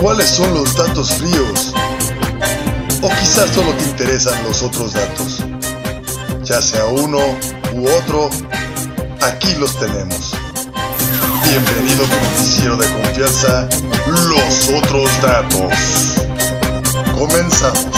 ¿Cuáles son los datos fríos? O quizás solo te interesan los otros datos. Ya sea uno u otro, aquí los tenemos. Bienvenido a tu noticiero de confianza, Los Otros Datos. Comenzamos.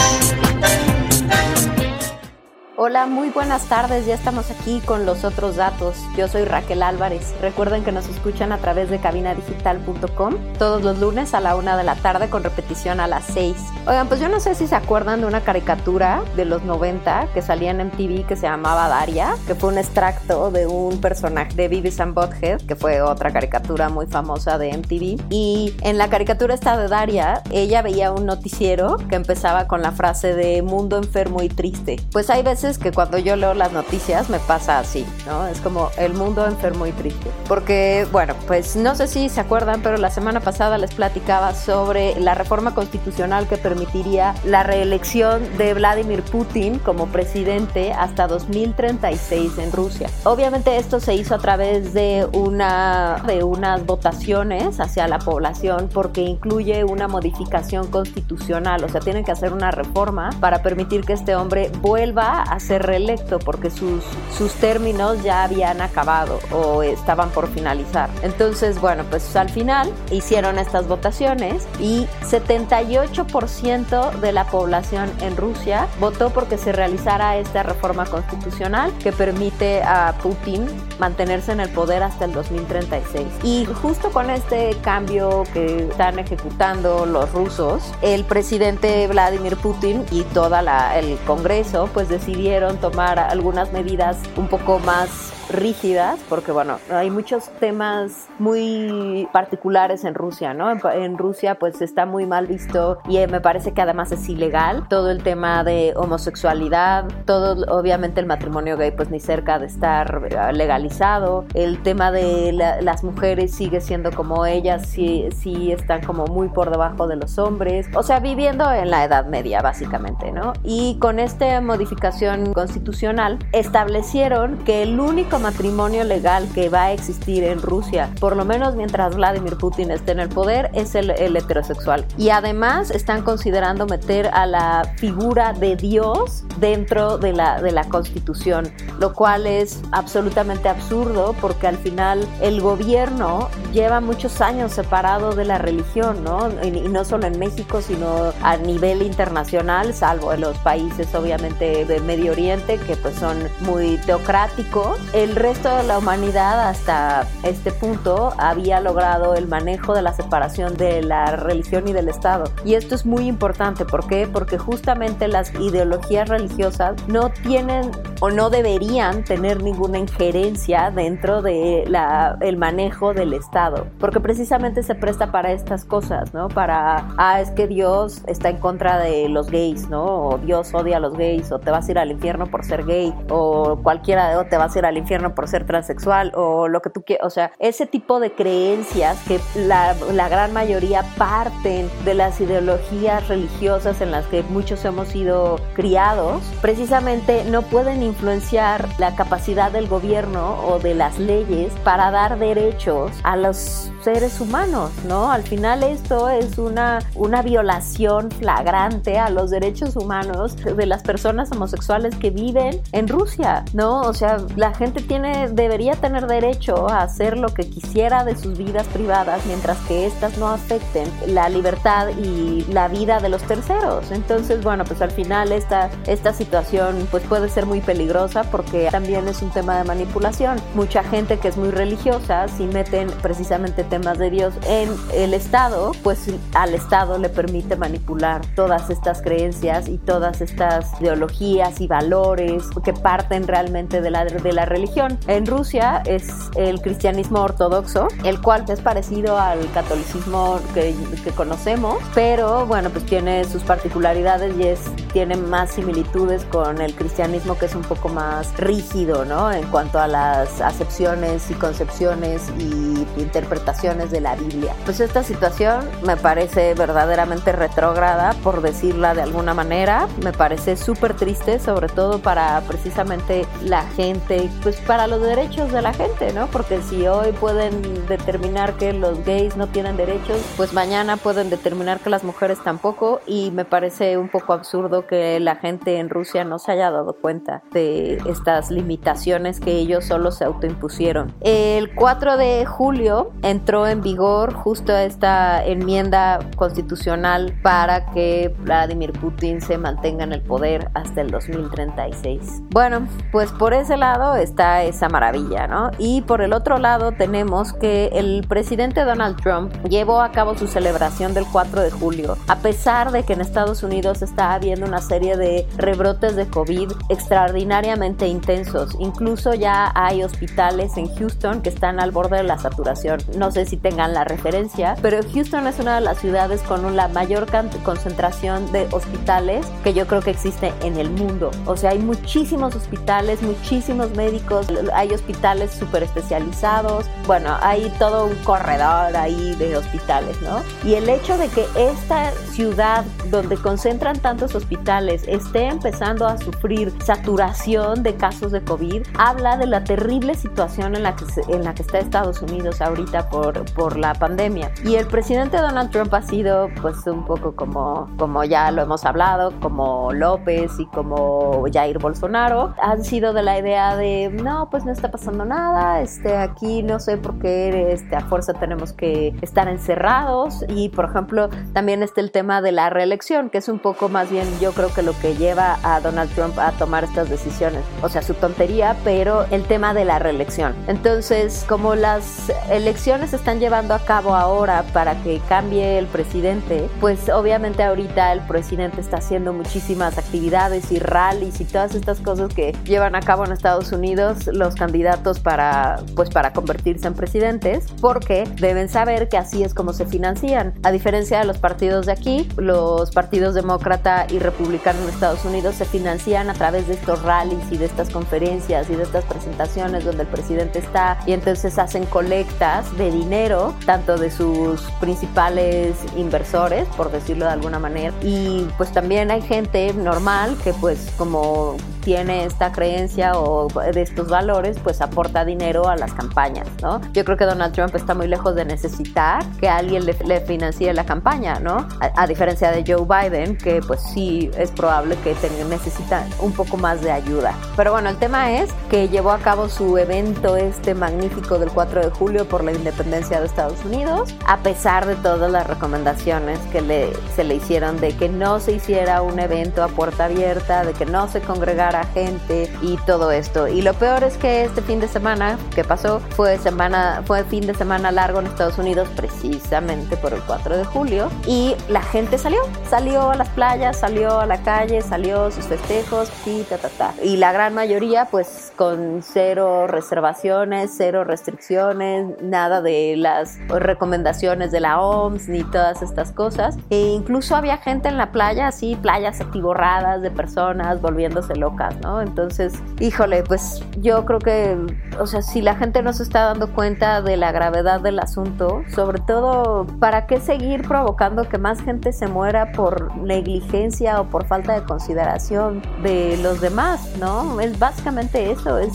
Buenas tardes. Ya estamos aquí con los otros datos. Yo soy Raquel Álvarez. Recuerden que nos escuchan a través de cabinadigital.com todos los lunes a la una de la tarde con repetición a las 6. Oigan, pues yo no sé si se acuerdan de una caricatura de los 90 que salía en MTV que se llamaba Daria, que fue un extracto de un personaje de Beavis and Butthead, que fue otra caricatura muy famosa de MTV. Y en la caricatura esta de Daria, ella veía un noticiero que empezaba con la frase de mundo enfermo y triste. Pues hay veces que cuando yo leo las noticias me pasa así, ¿no? Es como el mundo enfermo y triste. Porque, bueno, pues no sé si se acuerdan, pero la semana pasada les platicaba sobre la reforma constitucional que permitiría la reelección de Vladimir Putin como presidente hasta 2036 en Rusia. Obviamente esto se hizo a través de una de unas votaciones hacia la población porque incluye una modificación constitucional, o sea, tienen que hacer una reforma para permitir que este hombre vuelva a ser reelecto porque sus, sus términos ya habían acabado o estaban por finalizar. Entonces, bueno, pues al final hicieron estas votaciones y 78% de la población en Rusia votó porque se realizara esta reforma constitucional que permite a Putin mantenerse en el poder hasta el 2036. Y justo con este cambio que están ejecutando los rusos, el presidente Vladimir Putin y toda el Congreso pues decidieron tomar algunas medidas un poco más rígidas, porque bueno, hay muchos temas muy particulares en Rusia, ¿no? En, Rusia pues está muy mal visto y eh, me parece que además es ilegal todo el tema de homosexualidad, todo obviamente el matrimonio gay pues ni cerca de estar eh, legalizado, el tema de las mujeres sigue siendo como ellas, sí, sí están como muy por debajo de los hombres, o sea, viviendo en la Edad Media básicamente, ¿no? Y con esta modificación constitucional establecieron que el único matrimonio legal que va a existir en Rusia, por lo menos mientras Vladimir Putin esté en el poder, es el, heterosexual. Y además están considerando meter a la figura de Dios dentro de la, de la constitución, lo cual es absolutamente absurdo porque al final el gobierno lleva muchos años separado de la religión, ¿no? Y, y no solo en México, sino a nivel internacional, salvo en los países obviamente del Medio Oriente que pues son muy teocráticos. El el resto de la humanidad hasta este punto había logrado el manejo de la separación de la religión y del Estado. Y esto es muy importante, ¿por qué? Porque justamente las ideologías religiosas no tienen o no deberían tener ninguna injerencia dentro de la, el manejo del Estado, porque precisamente se presta para estas cosas, ¿no? Para, ah, es que Dios está en contra de los gays, ¿no? O Dios odia a los gays, o te vas a ir al infierno por ser gay, o cualquiera, o te vas a ir al infierno por ser transexual o lo que tú quieras. O sea, ese tipo de creencias que la, la gran mayoría parten de las ideologías religiosas en las que muchos hemos sido criados, precisamente no pueden influenciar la capacidad del gobierno o de las leyes para dar derechos a los seres humanos, ¿no? Al final esto es una, una violación flagrante a los derechos humanos de las personas homosexuales que viven en Rusia, ¿no? O sea, la gente tiene, debería tener derecho a hacer lo que quisiera de sus vidas privadas mientras que éstas no afecten la libertad y la vida de los terceros. Entonces, bueno, pues al final esta, esta situación pues puede ser muy peligrosa porque también es un tema de manipulación. Mucha gente que es muy religiosa, si meten precisamente temas de Dios en el Estado, pues al Estado le permite manipular todas estas creencias y todas estas ideologías y valores que parten realmente de la, de la religión en Rusia es el cristianismo ortodoxo, el cual es parecido al catolicismo que, conocemos, pero bueno, pues tiene sus particularidades y es, tiene más similitudes con el cristianismo que es un poco más rígido, ¿no? En cuanto a las acepciones y concepciones y interpretaciones de la Biblia. Pues esta situación me parece verdaderamente retrógrada, por decirla de alguna manera. Me parece súper triste, sobre todo para precisamente la gente, pues para los derechos de la gente, ¿no? Porque si hoy pueden determinar que los gays no tienen derechos, pues mañana pueden determinar que las mujeres tampoco y me parece un poco absurdo que la gente en Rusia no se haya dado cuenta de estas limitaciones que ellos solo se autoimpusieron. El 4 de julio entró en vigor justo esta enmienda constitucional para que Vladimir Putin se mantenga en el poder hasta el 2036. Bueno, pues por ese lado está esa maravilla, ¿no? Y por el otro lado tenemos que el presidente Donald Trump llevó a cabo su celebración del 4 de julio, a pesar de que en Estados Unidos está habiendo una serie de rebrotes de COVID extraordinariamente intensos. Incluso ya hay hospitales en Houston que están al borde de la saturación. No sé si tengan la referencia, pero Houston es una de las ciudades con la mayor concentración de hospitales que yo creo que existe en el mundo. O sea, hay muchísimos hospitales, muchísimos médicos, hay hospitales súper especializados. Bueno, hay todo un corredor ahí de hospitales, ¿no? Y el hecho de que esta ciudad donde concentran tantos hospitales esté empezando a sufrir saturación de casos de COVID, habla de la terrible situación en la que, en la que está Estados Unidos ahorita por, por la pandemia. Y el presidente Donald Trump ha sido pues un poco como, como ya lo hemos hablado, como López y como Jair Bolsonaro, han sido de la idea de no, pues no está pasando nada, este, aquí no sé por qué este, a fuerza tenemos que estar encerrados y por ejemplo también está el tema de la reelección, que es un poco más bien yo creo que lo que lleva a Donald Trump a tomar estas decisiones, o sea, su tontería, pero el tema de la reelección. Entonces, como las elecciones se están llevando a cabo ahora para que cambie el presidente, pues obviamente ahorita el presidente está haciendo muchísimas actividades y rallies y todas estas cosas que llevan a cabo en Estados Unidos los candidatos para pues para convertirse en presidentes, porque deben saber que así es como se financian. A diferencia de los partidos de aquí, los partidos demócrata y republicano en Estados Unidos se financian a través de estos rallies y de estas conferencias y de estas presentaciones donde el presidente está y entonces hacen colectas de dinero, tanto de sus principales inversores, por decirlo de alguna manera, y pues también hay gente normal que pues como tiene esta creencia o de estos valores, pues aporta dinero a las campañas, ¿no? Yo creo que Donald Trump está muy lejos de necesitar que alguien le, financie la campaña, ¿no? A, diferencia de Joe Biden, que pues sí es probable que necesita un poco más de ayuda. Pero bueno, el tema es que llevó a cabo su evento este magnífico del 4 de julio por la independencia de Estados Unidos, a pesar de todas las recomendaciones que le, se le hicieron de que no se hiciera un evento a puerta abierta, de que no se congregara gente y todo esto. Y lo peor es que este fin de semana que pasó fue semana fue fin de semana largo en Estados Unidos precisamente por el 4 de julio y la gente salió, salió a las playas, salió a la calle, salió sus festejos, y ta ta ta. Y la gran mayoría pues con cero reservaciones, cero restricciones, nada de las recomendaciones de la OMS ni todas estas cosas. E incluso había gente en la playa, así playas atiborradas de personas volviéndose locas ¿no? Entonces, híjole, pues yo creo que, o sea, si la gente no se está dando cuenta de la gravedad del asunto, sobre todo, ¿para qué seguir provocando que más gente se muera por negligencia o por falta de consideración de los demás, ¿no? Es básicamente eso, es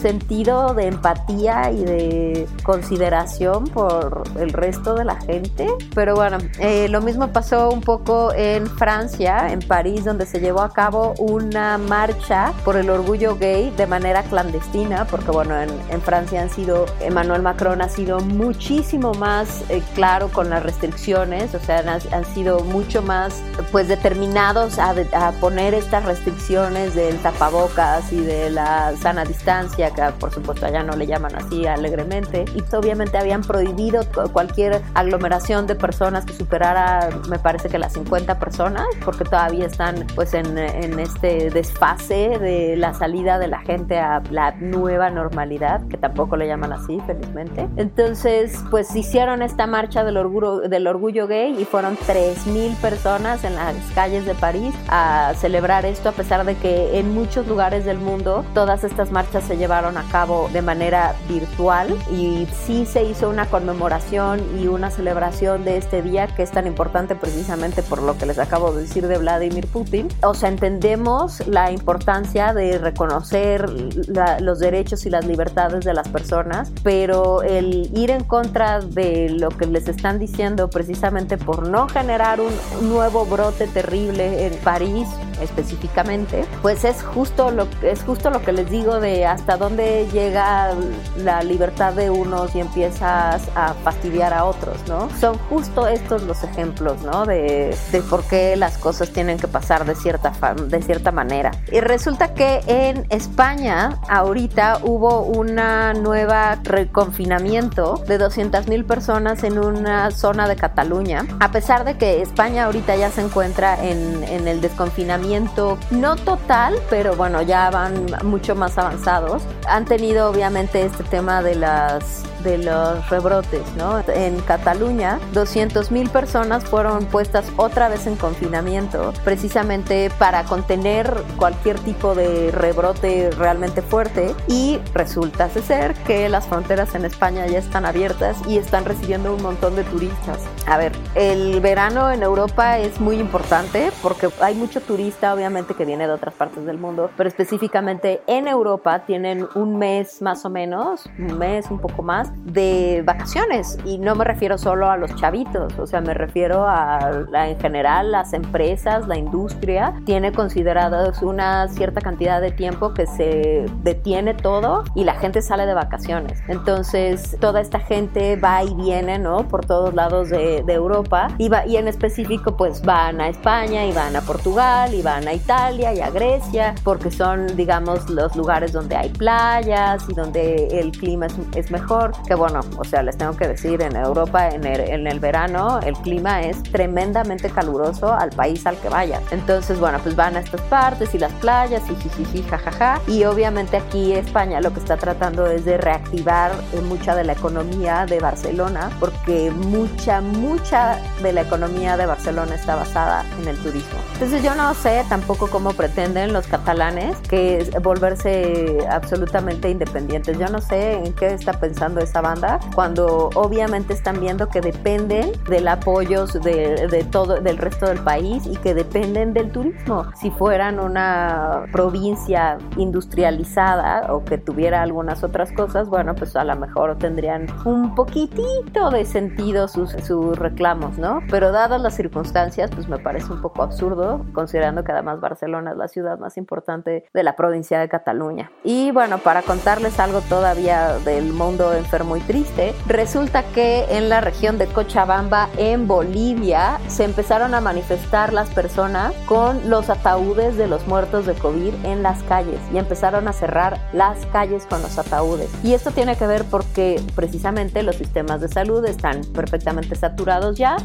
sentido de empatía y de consideración por el resto de la gente. Pero bueno, eh, lo mismo pasó un poco en Francia, en París, donde se llevó a cabo una marcha por el orgullo gay de manera clandestina, porque bueno, en, Francia han sido, Emmanuel Macron ha sido muchísimo más eh, claro con las restricciones, o sea, han, sido mucho más pues determinados a, poner estas restricciones del tapabocas y de la sana distancia, que por supuesto allá no le llaman así alegremente, y obviamente habían prohibido cualquier aglomeración de personas que superara, me parece que las 50 personas, porque todavía están pues en, en este desfase de la salida de la gente a la nueva normalidad, que tampoco le llaman así, felizmente. Entonces, pues hicieron esta marcha del orgullo, del orgullo gay y fueron 3.000 personas en las calles de París a celebrar esto, a pesar de que en muchos lugares del mundo todas estas marchas se llevaron a cabo de manera virtual y sí se hizo una conmemoración y una celebración de este día que es tan importante precisamente por lo que les acabo de decir de Vladimir Putin. O sea, entendemos la importancia importancia de reconocer los derechos y las libertades de las personas, pero el ir en contra de lo que les están diciendo precisamente por no generar un nuevo brote terrible en París específicamente, pues es justo lo es justo lo que les digo de hasta dónde llega la libertad de unos y empiezas a fastidiar a otros, ¿no? Son justo estos los ejemplos, ¿no? De, de por qué las cosas tienen que pasar de cierta de cierta manera. Y resulta que en España ahorita hubo una nueva reconfinamiento de 200 mil personas en una zona de Cataluña, a pesar de que España ahorita ya se encuentra en, en el desconfinamiento no total, pero bueno, ya van mucho más avanzados. Han tenido obviamente este tema de las los rebrotes, ¿no? En Cataluña, 200 mil personas fueron puestas otra vez en confinamiento, precisamente para contener cualquier tipo de rebrote realmente fuerte. Y resulta ser que las fronteras en España ya están abiertas y están recibiendo un montón de turistas. A ver, el verano en Europa es muy importante porque hay mucho turista, obviamente, que viene de otras partes del mundo, pero específicamente en Europa tienen un mes más o menos, un mes, un poco más, de vacaciones y no me refiero solo a los chavitos, o sea, me refiero a, en general las empresas, la industria tiene considerados una cierta cantidad de tiempo que se detiene todo y la gente sale de vacaciones. Entonces, toda esta gente va y viene, ¿no? Por todos lados de, Europa y, va, y en específico pues van a España y van a Portugal y van a Italia y a Grecia porque son, digamos, los lugares donde hay playas y donde el clima es, es mejor que bueno, o sea, les tengo que decir, en Europa en el, en el verano el clima es tremendamente caluroso al país al que vayan. Entonces, bueno, pues van a estas partes y las playas y jijiji, jajaja. Y obviamente aquí España lo que está tratando es de reactivar eh, mucha de la economía de Barcelona, porque mucha de la economía de Barcelona está basada en el turismo. Entonces yo no sé tampoco cómo pretenden los catalanes que volverse absolutamente independientes. Yo no sé en qué está pensando esa banda cuando obviamente están viendo que dependen del apoyo de, todo del resto del país y que dependen del turismo. Si fueran una provincia industrializada o que tuviera algunas otras cosas, bueno, pues a lo mejor tendrían un poquitito de sentido sus, sus reclamos, ¿no? Pero dadas las circunstancias, pues me parece un poco absurdo, considerando que además Barcelona es la ciudad más importante de la provincia de Cataluña. Y bueno, para contarles algo todavía del mundo enfermo muy triste, resulta que en la región de Cochabamba, en Bolivia, se empezaron a manifestar las personas con los ataúdes de los muertos de COVID en las calles y empezaron a cerrar las calles con los ataúdes. Y esto tiene que ver porque precisamente los sistemas de salud están perfectamente saturados ya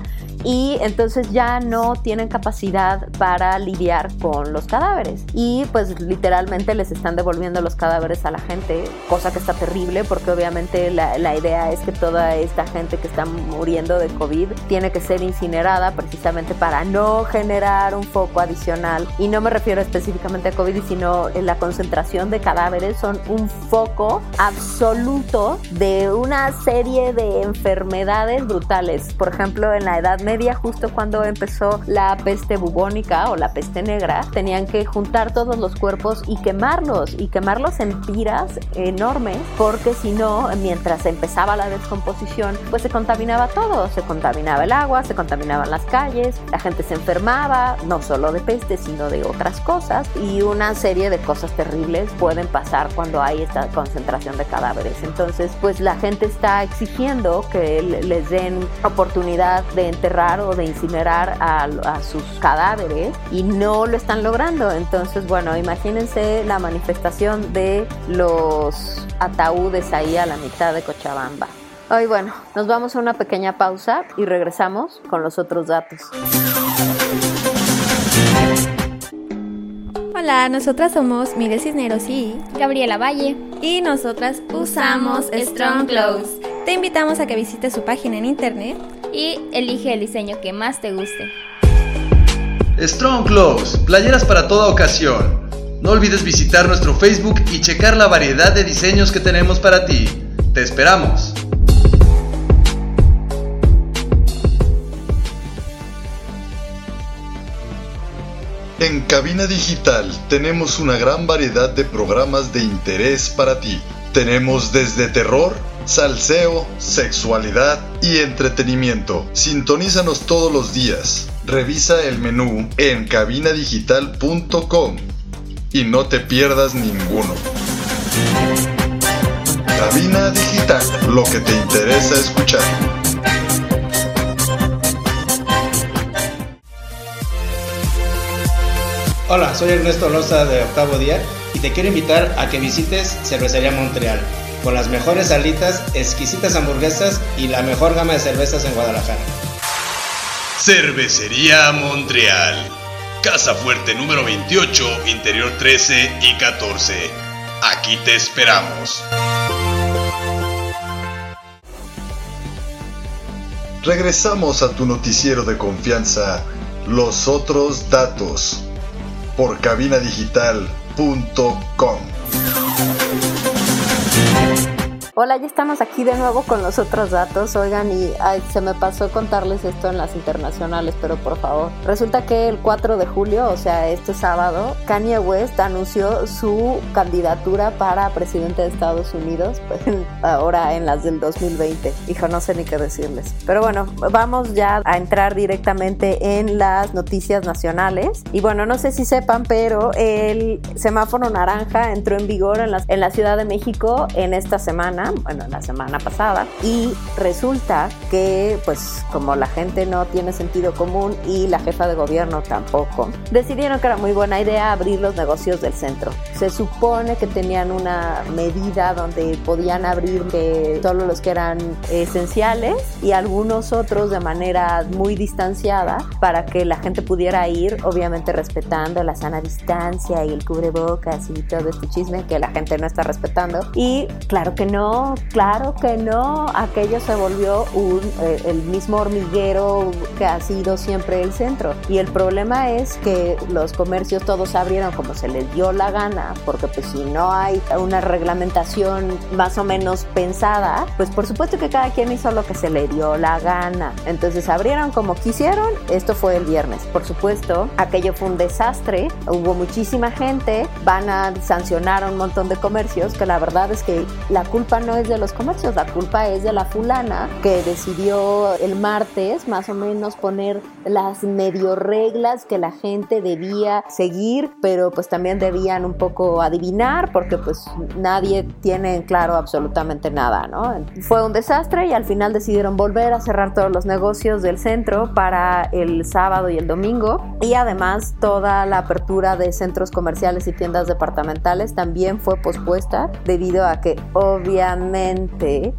y entonces ya no tienen capacidad para lidiar con los cadáveres. Y pues literalmente les están devolviendo los cadáveres a la gente, cosa que está terrible porque obviamente la, la, idea es que toda esta gente que está muriendo de COVID tiene que ser incinerada precisamente para no generar un foco adicional. Y no me refiero específicamente a COVID, sino en la concentración de cadáveres son un foco absoluto de una serie de enfermedades brutales. Por ejemplo, en la Edad Media, justo cuando empezó la peste bubónica o la peste negra, tenían que juntar todos los cuerpos y quemarlos y quemarlos en tiras enormes porque si no, mientras empezaba la descomposición, pues se contaminaba todo, se contaminaba el agua, se contaminaban las calles, la gente se enfermaba, no solo de peste, sino de otras cosas, y una serie de cosas terribles pueden pasar cuando hay esta concentración de cadáveres. Entonces, pues la gente está exigiendo que les den oportunidad de enterrar o de incinerar a, a sus cadáveres y no lo están logrando. Entonces, bueno, imagínense la manifestación de los ataúdes ahí a la mitad de Cochabamba. Hoy bueno, nos vamos a una pequeña pausa y regresamos con los otros datos. Hola, nosotras somos Mire Cisneros y Gabriela Valle. Y nosotras usamos Strong Clothes. Te invitamos a que visites su página en internet y elige el diseño que más te guste. Strong Clothes, playeras para toda ocasión. No olvides visitar nuestro Facebook y checar la variedad de diseños que tenemos para ti. Te esperamos. En Cabina Digital tenemos una gran variedad de programas de interés para ti. Tenemos desde terror, salseo, sexualidad y entretenimiento. Sintonízanos todos los días. Revisa el menú en cabinadigital.com y no te pierdas ninguno. Cabina Digital, lo que te interesa escuchar. Hola, soy Ernesto Loza de Octavo Día y te quiero invitar a que visites Cervecería Montreal, con las mejores alitas, exquisitas hamburguesas y la mejor gama de cervezas en Guadalajara. Cervecería Montreal, Casa Fuerte número 28, Interior 13 y 14. Aquí te esperamos. Regresamos a tu noticiero de confianza, Los Otros Datos, por cabinadigital.com. Hola, ya estamos aquí de nuevo con los otros datos. Oigan, y ay, se me pasó contarles esto en las internacionales, pero por favor. Resulta que el 4 de julio, o sea, este sábado, Kanye West anunció su candidatura para presidente de Estados Unidos, pues, ahora en las del 2020. Hijo, no sé ni qué decirles. Pero bueno, vamos ya a entrar directamente en las noticias nacionales. Y bueno, no sé si sepan, pero el semáforo naranja entró en vigor en la, en la Ciudad de México en esta semana bueno, la semana pasada, y resulta que, pues, como la gente no tiene sentido común y la jefa de gobierno tampoco, decidieron que era muy buena idea abrir los negocios del centro. Se supone que tenían una medida donde podían abrir de todos los que eran esenciales y algunos otros de manera muy distanciada para que la gente pudiera ir, obviamente respetando la sana distancia y el cubrebocas y todo este chisme que la gente no está respetando. Y claro que no, claro que no. Aquello se volvió eh, el mismo hormiguero que ha sido siempre el centro. Y el problema es que los comercios todos abrieron como se les dio la gana, porque pues si no hay una reglamentación más o menos pensada, pues por supuesto que cada quien hizo lo que se le dio la gana. Entonces abrieron como quisieron. Esto fue el viernes. Por supuesto, aquello fue un desastre. Hubo muchísima gente. Van a sancionar a un montón de comercios que la verdad es que la culpa no es de los comercios, la culpa es de la fulana que decidió el martes más o menos poner las medio reglas que la gente debía seguir, pero pues también debían un poco adivinar porque pues nadie tiene en claro absolutamente nada, ¿no? Fue un desastre y al final decidieron volver a cerrar todos los negocios del centro para el sábado y el domingo y además toda la apertura de centros comerciales y tiendas departamentales también fue pospuesta debido a que obviamente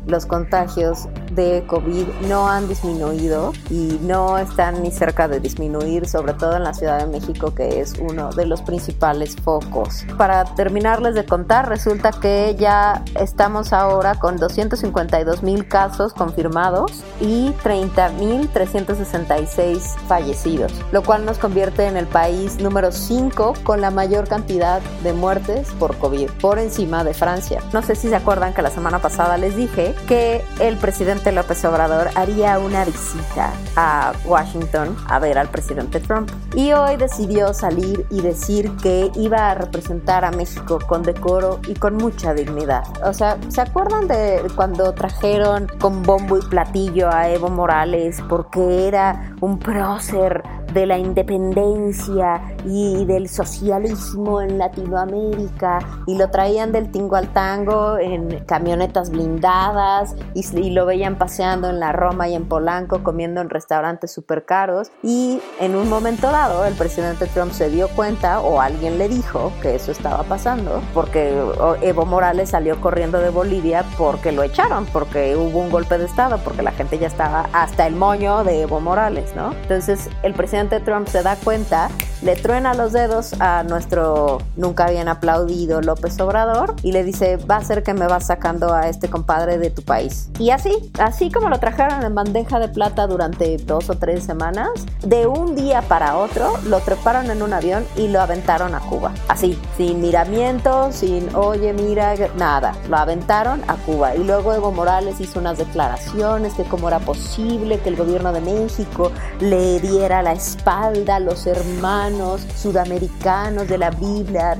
los contagios de COVID no han disminuido y no están ni cerca de disminuir, sobre todo en la Ciudad de México, que es uno de los principales focos. Para terminarles de contar, resulta que ya estamos ahora con 252 mil casos confirmados y 30 mil 366 fallecidos, lo cual nos convierte en el país número 5 con la mayor cantidad de muertes por COVID, por encima de Francia. No sé si se acuerdan que la semana pasada les dije que el presidente López Obrador haría una visita a Washington a ver al presidente Trump. Y hoy decidió salir y decir que iba a representar a México con decoro y con mucha dignidad. O sea, ¿se acuerdan de cuando trajeron con bombo y platillo a Evo Morales porque era un prócer de la independencia y del socialismo en Latinoamérica y lo traían del tingo al tango en camionetas blindadas y, lo veían paseando en la Roma y en Polanco comiendo en restaurantes súper caros y en un momento dado el presidente Trump se dio cuenta o alguien le dijo que eso estaba pasando porque Evo Morales salió corriendo de Bolivia porque lo echaron, porque hubo un golpe de estado, porque la gente ya estaba hasta el moño de Evo Morales, ¿no? Entonces el presidente Trump se da cuenta, le truena los dedos a nuestro nunca bien aplaudido López Obrador y le dice, va a ser que me vas sacando a este compadre de tu país. Y así, así como lo trajeron en bandeja de plata durante dos o tres semanas, de un día para otro lo treparon en un avión y lo aventaron a Cuba. Así, sin miramiento, sin, oye, mira, nada, lo aventaron a Cuba. Y luego Evo Morales hizo unas declaraciones que cómo era posible que el gobierno de México le diera la espalda los hermanos sudamericanos, de la Biblia,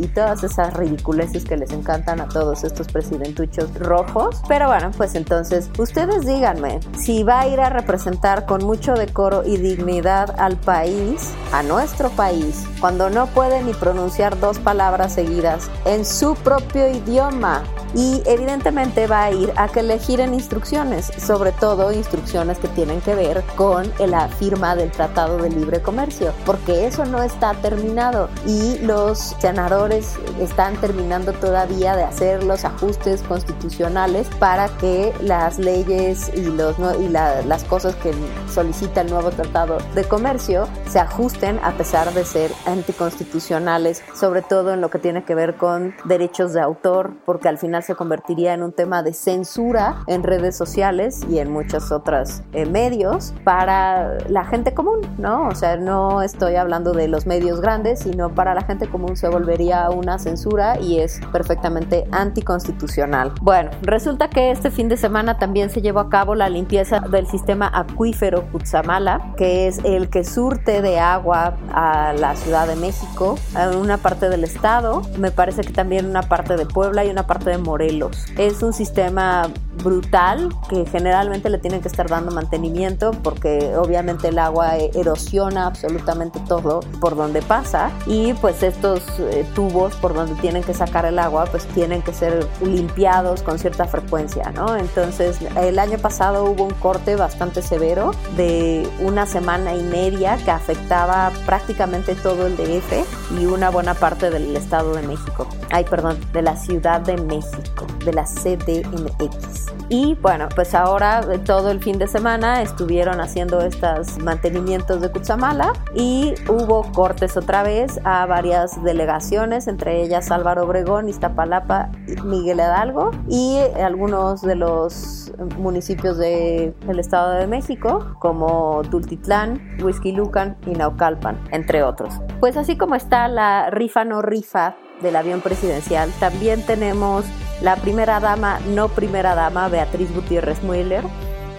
y todas esas ridiculeces que les encantan a todos estos presidentuchos rojos. Pero bueno, pues entonces ustedes díganme si va a ir a representar con mucho decoro y dignidad al país, a nuestro país, cuando no puede ni pronunciar dos palabras seguidas en su propio idioma y evidentemente va a ir a que le giren instrucciones, sobre todo instrucciones que tienen que ver con la firma del Tratado de Libre Comercio, porque eso no está terminado y los senadores están terminando todavía de hacer los ajustes constitucionales para que las leyes y, los, y las cosas que solicita el nuevo Tratado de Comercio se ajusten a pesar de ser anticonstitucionales, sobre todo en lo que tiene que ver con derechos de autor, porque al final se convertiría en un tema de censura en redes sociales y en muchos otros eh, medios para la gente común, ¿no? O sea, no estoy hablando de los medios grandes, sino para la gente común se volvería una censura y es perfectamente anticonstitucional. Bueno, resulta que este fin de semana también se llevó a cabo la limpieza del sistema acuífero Cutzamala, que es el que surte de agua a la Ciudad de México, en una parte del estado, me parece que también una parte de Puebla y una parte de Morelos. Es un sistema brutal que generalmente le tienen que estar dando mantenimiento porque obviamente el agua erosiona absolutamente todo por donde pasa y pues estos eh, tubos por donde tienen que sacar el agua pues tienen que ser limpiados con cierta frecuencia, ¿no? Entonces el año pasado hubo un corte bastante severo de una semana y media que afectaba prácticamente todo el DF y una buena parte del Estado de México. Ay, perdón, de la Ciudad de México, de la CDMX. Y bueno, pues ahora eh, todo el fin de semana estuvieron haciendo estos mantenimientos de Cutzamala y hubo cortes otra vez a varias delegaciones, entre ellas Álvaro Obregón, Iztapalapa, Miguel Hidalgo y algunos de los municipios del Estado de México como Tultitlán, Lucan y Naucalpan, entre otros. Pues así como está la rifa no rifa del avión presidencial, también tenemos la primera dama, no primera dama, Beatriz Gutiérrez Müller,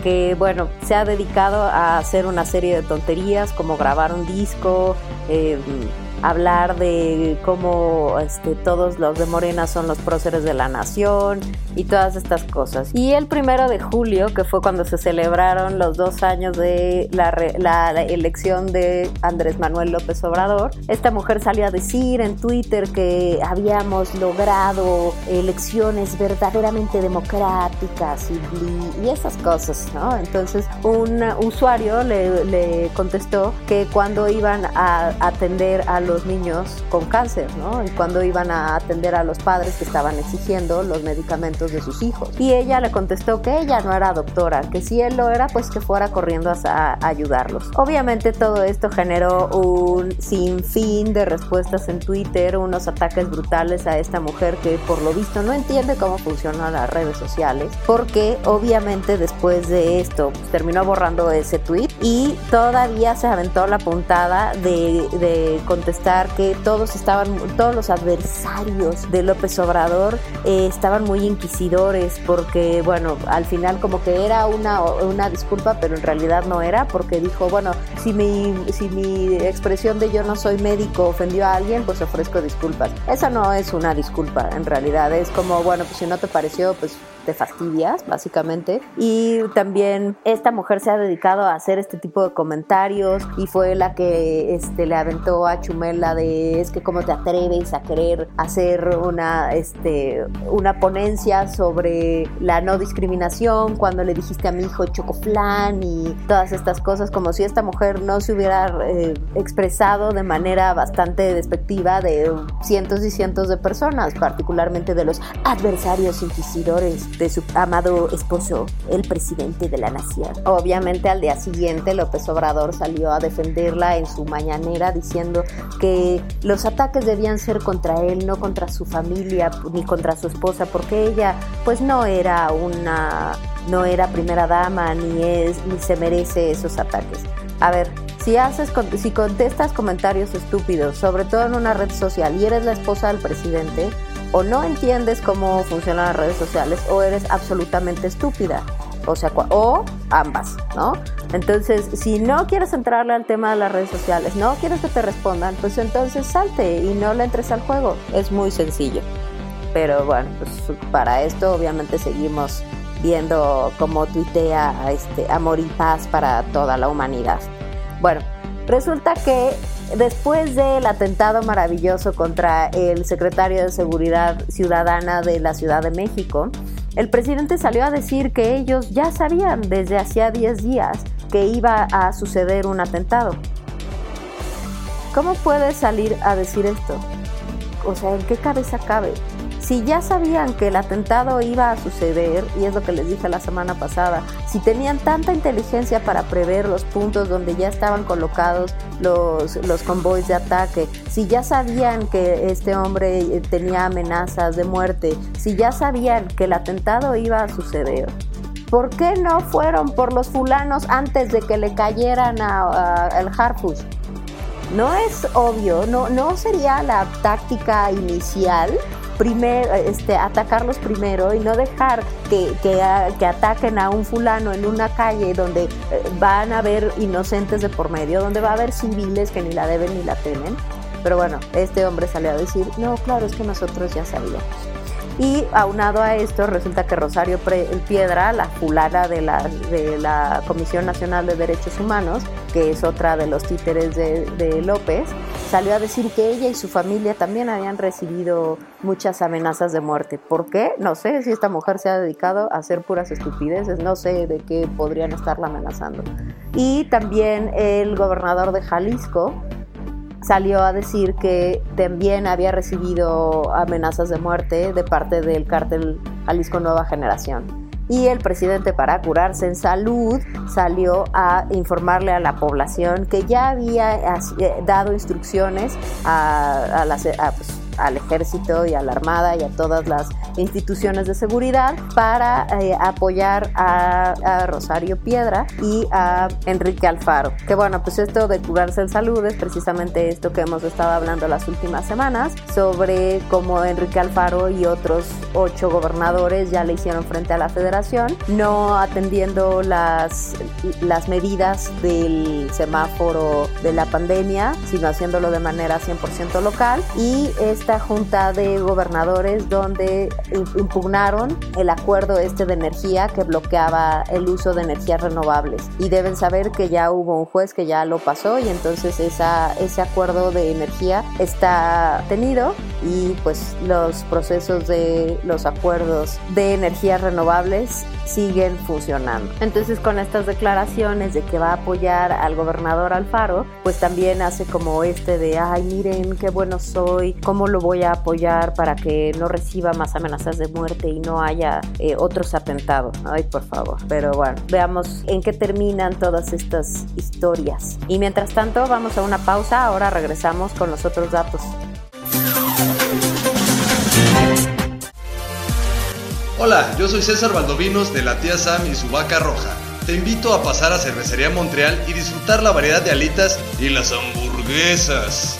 que bueno, se ha dedicado a hacer una serie de tonterías como grabar un disco, eh, hablar de cómo este, todos los de Morena son los próceres de la nación y todas estas cosas. Y el primero de julio, que fue cuando se celebraron los dos años de la, la, elección de Andrés Manuel López Obrador, esta mujer salió a decir en Twitter que habíamos logrado elecciones verdaderamente democráticas y, y esas cosas, ¿no? Entonces un usuario le, le contestó que cuando iban a atender a los los niños con cáncer, ¿no? Y cuando iban a atender a los padres que estaban exigiendo los medicamentos de sus hijos. Y ella le contestó que ella no era doctora, que si él lo era, pues que fuera corriendo a, ayudarlos. Obviamente todo esto generó un sinfín de respuestas en Twitter, unos ataques brutales a esta mujer que por lo visto no entiende cómo funcionan las redes sociales, porque obviamente después de esto pues, terminó borrando ese tweet y todavía se aventó la puntada de, de contestar que todos estaban, todos los adversarios de López Obrador eh, estaban muy inquisidores porque, bueno, al final como que era una, una disculpa, pero en realidad no era porque dijo, bueno, si mi, si mi expresión de yo no soy médico ofendió a alguien, pues ofrezco disculpas. Esa no es una disculpa, en realidad es como, bueno, pues si no te pareció, pues te fastidias, básicamente. Y también esta mujer se ha dedicado a hacer este tipo de comentarios y fue la que este, le aventó a Chumela de es que cómo te atreves a querer hacer una, este, una ponencia sobre la no discriminación cuando le dijiste a mi hijo chocoflán y todas estas cosas, como si esta mujer no se hubiera eh, expresado de manera bastante despectiva de cientos y cientos de personas, particularmente de los adversarios inquisidores de su amado esposo, el presidente de la nación. Obviamente al día siguiente López Obrador salió a defenderla en su mañanera diciendo que los ataques debían ser contra él, no contra su familia ni contra su esposa, porque ella pues no era una no era primera dama ni es ni se merece esos ataques. A ver, si haces si contestas comentarios estúpidos, sobre todo en una red social y eres la esposa del presidente, o no entiendes cómo funcionan las redes sociales o eres absolutamente estúpida. O sea, o ambas, ¿no? Entonces, si no quieres entrarle al tema de las redes sociales, no quieres que te respondan, pues entonces salte y no le entres al juego. Es muy sencillo. Pero bueno, pues para esto obviamente seguimos viendo cómo tuitea este, amor y paz para toda la humanidad. Bueno, resulta que después del atentado maravilloso contra el secretario de Seguridad Ciudadana de la Ciudad de México, el presidente salió a decir que ellos ya sabían desde hacía 10 días que iba a suceder un atentado. ¿Cómo puede salir a decir esto? O sea, ¿en qué cabeza cabe? Si ya sabían que el atentado iba a suceder, y es lo que les dije la semana pasada, si tenían tanta inteligencia para prever los puntos donde ya estaban colocados los, los convoys de ataque, si ya sabían que este hombre eh, tenía amenazas de muerte, si ya sabían que el atentado iba a suceder, ¿Por qué no fueron por los fulanos antes de que le cayeran al Harfush? No es obvio, no, no sería la táctica inicial este, atacarlos primero y no dejar que, que, ataquen a un fulano en una calle donde eh, van a haber inocentes de por medio, donde va a haber civiles que ni la deben ni la temen. Pero bueno, este hombre salió a decir, no, claro, es que nosotros ya sabíamos. Y aunado a esto, resulta que Rosario Piedra, la fulana de la, de la Comisión Nacional de Derechos Humanos, que es otra de los títeres de, de López, salió a decir que ella y su familia también habían recibido muchas amenazas de muerte. ¿Por qué? No sé si esta mujer se ha dedicado a hacer puras estupideces, no sé de qué podrían estarla amenazando. Y también el gobernador de Jalisco, salió a decir que también había recibido amenazas de muerte de parte del cártel Jalisco Nueva Generación. Y el presidente, para curarse en salud, salió a informarle a la población que ya había eh, dado instrucciones a, las, pues, al ejército y a la armada y a todas las instituciones de seguridad para eh, apoyar a, Rosario Piedra y a Enrique Alfaro. Que bueno, pues esto de curarse en salud es precisamente esto que hemos estado hablando las últimas semanas sobre cómo Enrique Alfaro y otros ocho gobernadores ya le hicieron frente a la federación, no atendiendo las, las medidas del semáforo de la pandemia, sino haciéndolo de manera 100% local y esta junta de gobernadores donde impugnaron el acuerdo este de energía que bloqueaba el uso de energías renovables. Y deben saber que ya hubo un juez que ya lo pasó y entonces esa, ese acuerdo de energía está tenido y pues los procesos de los acuerdos de energías renovables siguen funcionando. Entonces con estas declaraciones de que va a apoyar al gobernador Alfaro, pues también hace como este de, ay miren qué bueno soy, cómo lo voy a apoyar para que no reciba más amenazas de muerte y no haya eh, otros atentados. Ay, por favor. Pero bueno, veamos en qué terminan todas estas historias. Y mientras tanto, vamos a una pausa. Ahora regresamos con los otros datos. Hola, yo soy César Valdovinos de la tía Sam y su vaca roja. Te invito a pasar a Cervecería Montreal y disfrutar la variedad de alitas y las hamburguesas.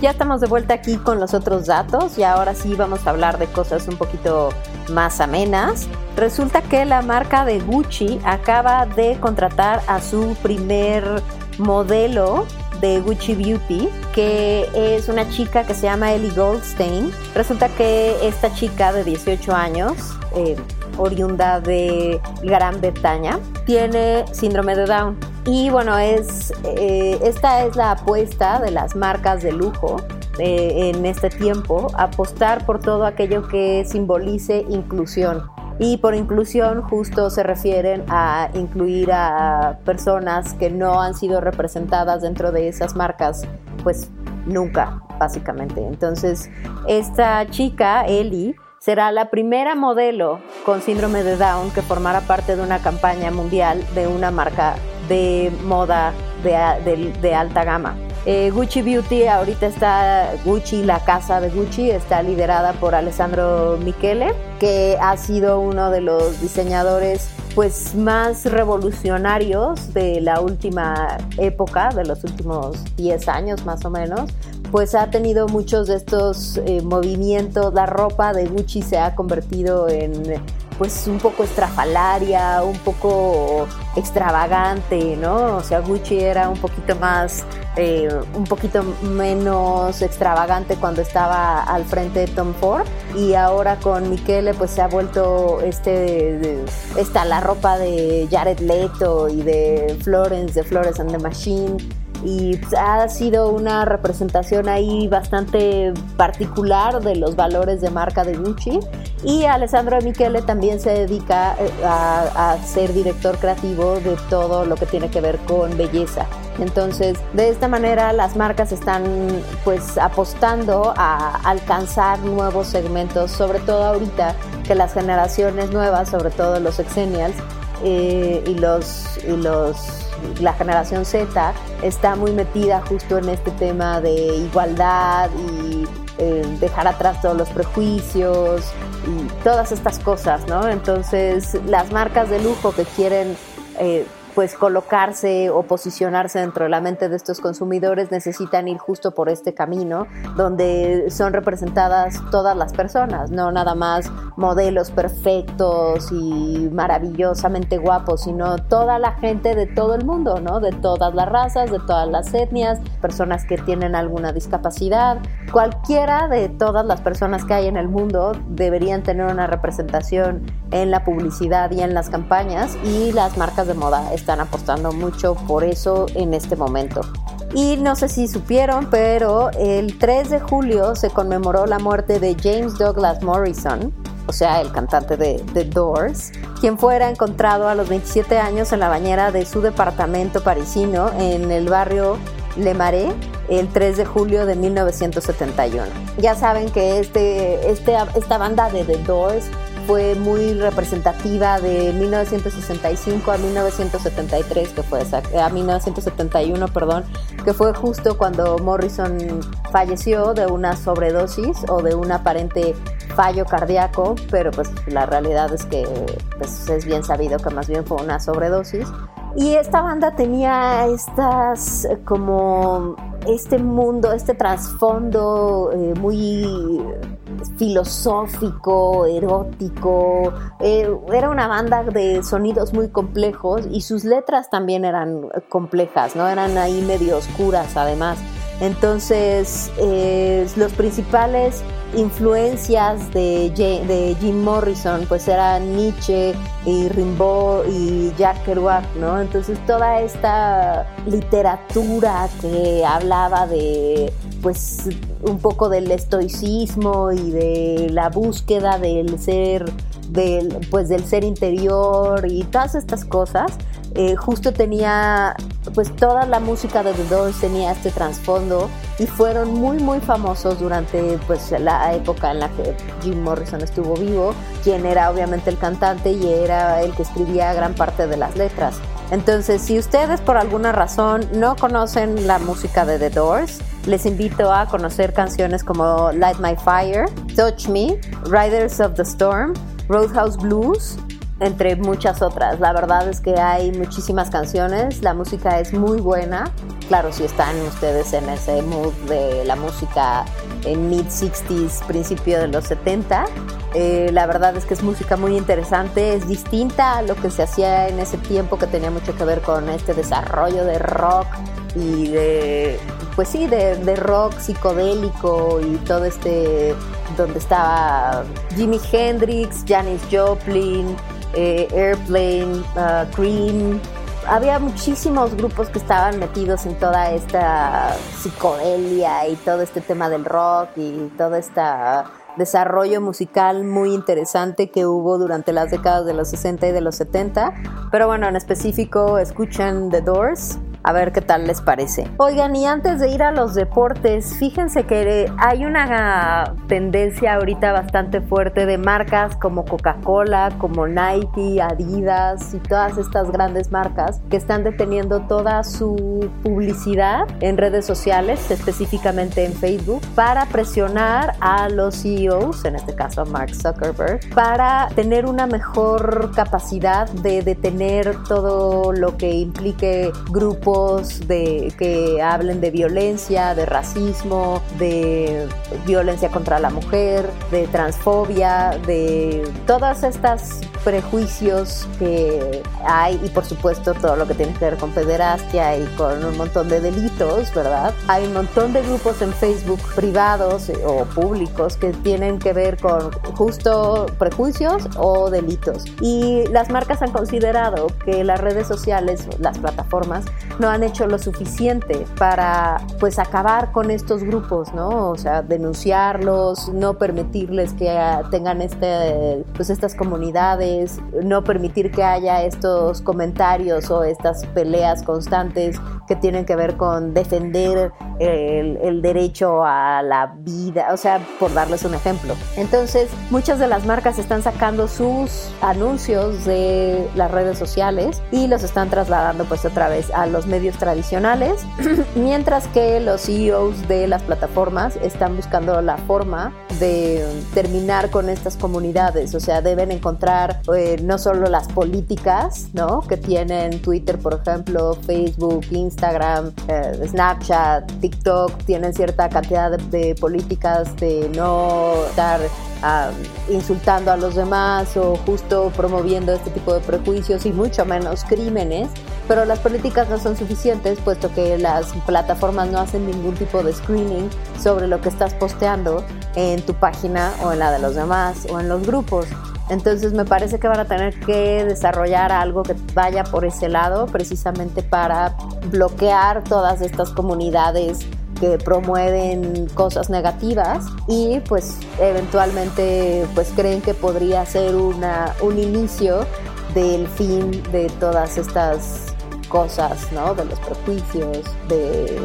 Ya estamos de vuelta aquí con los otros datos y ahora sí vamos a hablar de cosas un poquito más amenas. Resulta que la marca de Gucci acaba de contratar a su primer modelo de Gucci Beauty, que es una chica que se llama Ellie Goldstein. Resulta que esta chica de 18 años, eh, oriunda de Gran Bretaña, tiene síndrome de Down. Y bueno, es, eh, esta es la apuesta de las marcas de lujo eh, en este tiempo, apostar por todo aquello que simbolice inclusión. Y por inclusión justo se refieren a incluir a personas que no han sido representadas dentro de esas marcas, pues nunca, básicamente. Entonces, esta chica, Ellie, será la primera modelo con síndrome de Down que formará parte de una campaña mundial de una marca de moda de, alta gama. Eh, Gucci Beauty, ahorita está Gucci, la casa de Gucci, está liderada por Alessandro Michele, que ha sido uno de los diseñadores pues más revolucionarios de la última época, de los últimos 10 años más o menos, pues ha tenido muchos de estos eh, movimientos, la ropa de Gucci se ha convertido en pues un poco estrafalaria, un poco extravagante, ¿no? O sea, Gucci era un poquito más, eh, un poquito menos extravagante cuando estaba al frente de Tom Ford. Y ahora con Michele pues se ha vuelto este, esta la ropa de Jared Leto y de Florence, de Flores and the Machine y ha sido una representación ahí bastante particular de los valores de marca de Gucci y Alessandro Michele también se dedica eh, a, ser director creativo de todo lo que tiene que ver con belleza. Entonces, de esta manera las marcas están pues apostando a alcanzar nuevos segmentos, sobre todo ahorita que las generaciones nuevas, sobre todo los exennials eh, y los y los la generación Z está muy metida justo en este tema de igualdad y eh, dejar atrás todos los prejuicios y todas estas cosas, ¿no? Entonces, las marcas de lujo que quieren eh, pues colocarse o posicionarse dentro de la mente de estos consumidores necesitan ir justo por este camino donde son representadas todas las personas, no nada más modelos perfectos y maravillosamente guapos, sino toda la gente de todo el mundo, ¿no? De todas las razas, de todas las etnias, personas que tienen alguna discapacidad, cualquiera de todas las personas que hay en el mundo deberían tener una representación en la publicidad y en las campañas y las marcas de moda están apostando mucho por eso en este momento. Y no sé si supieron, pero el 3 de julio se conmemoró la muerte de James Douglas Morrison, o sea, el cantante de The Doors, quien fuera encontrado a los 27 años en la bañera de su departamento parisino en el barrio Le Marais el 3 de julio de 1971. Ya saben que este, este, esta banda de The Doors fue muy representativa de 1965 a 1973, que fue a 1971, perdón, que fue justo cuando Morrison falleció de una sobredosis o de un aparente fallo cardíaco, pero pues la realidad es que pues, es bien sabido que más bien fue una sobredosis. Y esta banda tenía estas como este mundo, este trasfondo eh, muy filosófico, erótico. Eh, era una banda de sonidos muy complejos y sus letras también eran complejas, ¿no? Eran ahí medio oscuras además. Entonces, eh, los principales influencias de, de, Jim Morrison pues eran Nietzsche y Rimbaud y Jack Kerouac, ¿no? Entonces toda esta literatura que hablaba de pues un poco del estoicismo y de la búsqueda del ser del pues del ser interior y todas estas cosas eh, justo tenía, pues toda la música de The Doors tenía este trasfondo y fueron muy muy famosos durante pues la época en la que Jim Morrison estuvo vivo, quien era obviamente el cantante y era el que escribía gran parte de las letras. Entonces, si ustedes por alguna razón no conocen la música de The Doors, les invito a conocer canciones como Light My Fire, Touch Me, Riders of the Storm, Roadhouse Blues, entre muchas otras. La verdad es que hay muchísimas canciones, la música es muy buena claro, si están ustedes en ese mood de la música en mid-60s, principio de los 70, eh, la verdad es que es música muy interesante, es distinta a lo que se hacía en ese tiempo que tenía mucho que ver con este desarrollo de rock y de, pues sí, de, de rock psicodélico y todo este, donde estaba Jimi Hendrix, Janis Joplin, eh, Airplane, uh, Cream. Había muchísimos grupos que estaban metidos en toda esta psicodelia y todo este tema del rock y todo este desarrollo musical muy interesante que hubo durante las décadas de los 60 y de los 70. Pero bueno, en específico escuchan The Doors, a ver qué tal les parece. Oigan, y antes de ir a los deportes, fíjense que hay una tendencia ahorita bastante fuerte de marcas como Coca-Cola, como Nike, Adidas y todas estas grandes marcas que están deteniendo toda su publicidad en redes sociales, específicamente en Facebook, para presionar a los CEOs, en este caso a Mark Zuckerberg, para tener una mejor capacidad de detener todo lo que implique grupos de, que hablen de violencia, de racismo, de violencia contra la mujer, de transfobia, de todas estas prejuicios que hay y por supuesto todo lo que tiene que ver con pederastia y con un montón de delitos, ¿verdad? Hay un montón de grupos en Facebook privados o públicos que tienen que ver con justo prejuicios o delitos. Y las marcas han considerado que las redes sociales, las plataformas, no han hecho lo suficiente para pues acabar con estos grupos, ¿no? O sea, denunciarlos, no permitirles que tengan este, pues estas comunidades, no permitir que haya estos comentarios o estas peleas constantes que tienen que ver con defender el, derecho a la vida, o sea, por darles un ejemplo. Entonces, muchas de las marcas están sacando sus anuncios de las redes sociales y los están trasladando pues otra vez a los medios tradicionales, mientras que los CEOs de las plataformas están buscando la forma de terminar con estas comunidades, o sea, deben encontrar eh, no solo las políticas, ¿no? Que tienen Twitter, por ejemplo, Facebook, Instagram, eh, Snapchat, TikTok, tienen cierta cantidad de, de políticas de no insultando a los demás o justo promoviendo este tipo de prejuicios y mucho menos crímenes, pero las políticas no son suficientes puesto que las plataformas no hacen ningún tipo de screening sobre lo que estás posteando en tu página o en la de los demás o en los grupos. Entonces me parece que van a tener que desarrollar algo que vaya por ese lado precisamente para bloquear todas estas comunidades que promueven cosas negativas y pues eventualmente pues creen que podría ser una, un inicio del fin de todas estas cosas, ¿no? De los prejuicios, de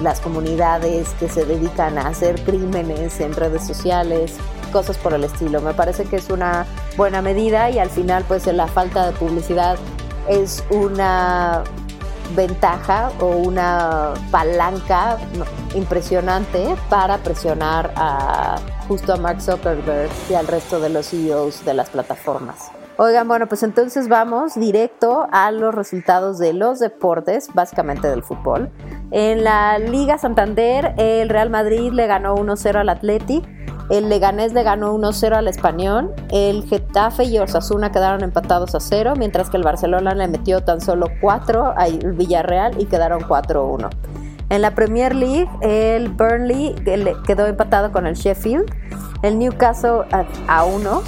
las comunidades que se dedican a hacer crímenes en redes sociales, cosas por el estilo. Me parece que es una buena medida y al final pues la falta de publicidad es una ventaja o una palanca impresionante para presionar a justo a Mark Zuckerberg y al resto de los CEOs de las plataformas. Oigan, bueno, pues entonces vamos directo a los resultados de los deportes, básicamente del fútbol. En la Liga Santander, el Real Madrid le ganó 1-0 al Athletic. El Leganés le ganó 1-0 al Español. El Getafe y Osasuna quedaron empatados a 0, mientras que el Barcelona le metió tan solo 4 al Villarreal y quedaron 4-1. En la Premier League, el Burnley quedó empatado con el Sheffield. El Newcastle a 1.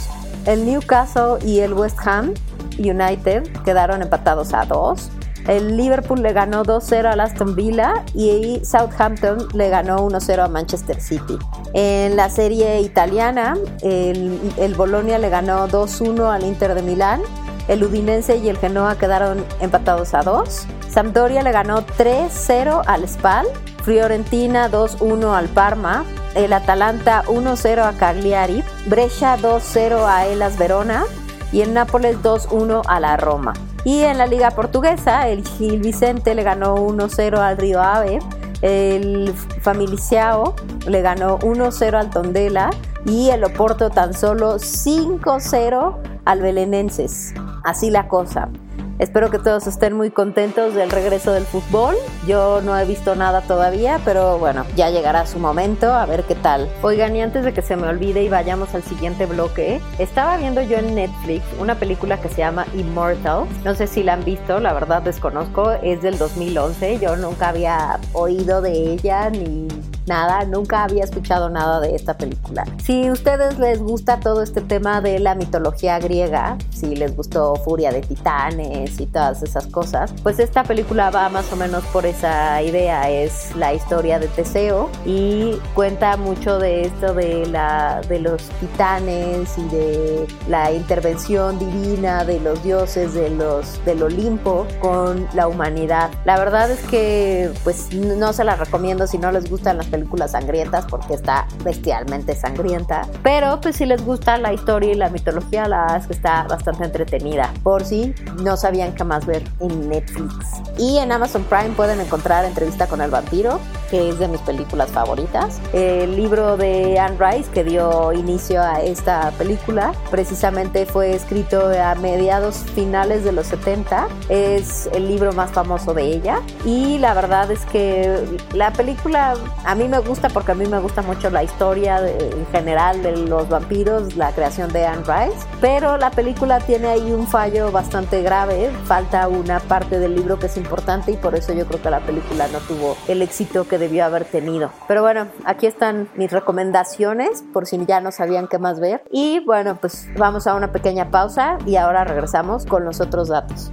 El Newcastle y el West Ham United quedaron empatados a 2. El Liverpool le ganó 2-0 al Aston Villa y Southampton le ganó 1-0 a Manchester City. En la serie italiana, el, el Bolonia le ganó 2-1 al Inter de Milán. El Udinense y el Genoa quedaron empatados a 2. Sampdoria le ganó 3-0 al Spal. Fiorentina 2-1 al Parma. El Atalanta 1-0 a Cagliari. Brescia 2-0 a Elas Verona. Y el Nápoles 2-1 a la Roma. Y en la Liga Portuguesa, el Gil Vicente le ganó 1-0 al Río Ave. El Familiciao le ganó 1-0 al Tondela. Y el Oporto tan solo 5-0 al Belenenses. Así la cosa. Espero que todos estén muy contentos del regreso del fútbol. Yo no he visto nada todavía, pero bueno, ya llegará su momento, a ver qué tal. Oigan, y antes de que se me olvide y vayamos al siguiente bloque, estaba viendo yo en Netflix una película que se llama Immortal. No sé si la han visto, la verdad desconozco, es del 2011. Yo nunca había oído de ella ni nada, nunca había escuchado nada de esta película. Si a ustedes les gusta todo este tema de la mitología griega, si les gustó Furia de Titanes y todas esas cosas, pues esta película va más o menos por esa idea, es la historia de Teseo y cuenta mucho de esto de la de los titanes y de la intervención divina de los dioses de los del Olimpo con la humanidad. La verdad es que pues no se la recomiendo si no les gustan las películas sangrientas porque está bestialmente sangrienta. Pero pues si les gusta la historia y la mitología, la verdad es que está bastante entretenida. Por si no sabían qué más ver en Netflix. Y en Amazon Prime pueden encontrar Entrevista con el vampiro, que es de mis películas favoritas. El libro de Anne Rice que dio inicio a esta película precisamente fue escrito a mediados finales de los 70. Es el libro más famoso de ella. Y la verdad es que la película a mí mí me gusta porque a mí me gusta mucho la historia en general de los vampiros, la creación de Anne Rice, pero la película tiene ahí un fallo bastante grave, falta una parte del libro que es importante y por eso yo creo que la película no tuvo el éxito que debió haber tenido. Pero bueno, aquí están mis recomendaciones por si ya no sabían qué más ver y bueno, pues vamos a una pequeña pausa y ahora regresamos con los otros datos.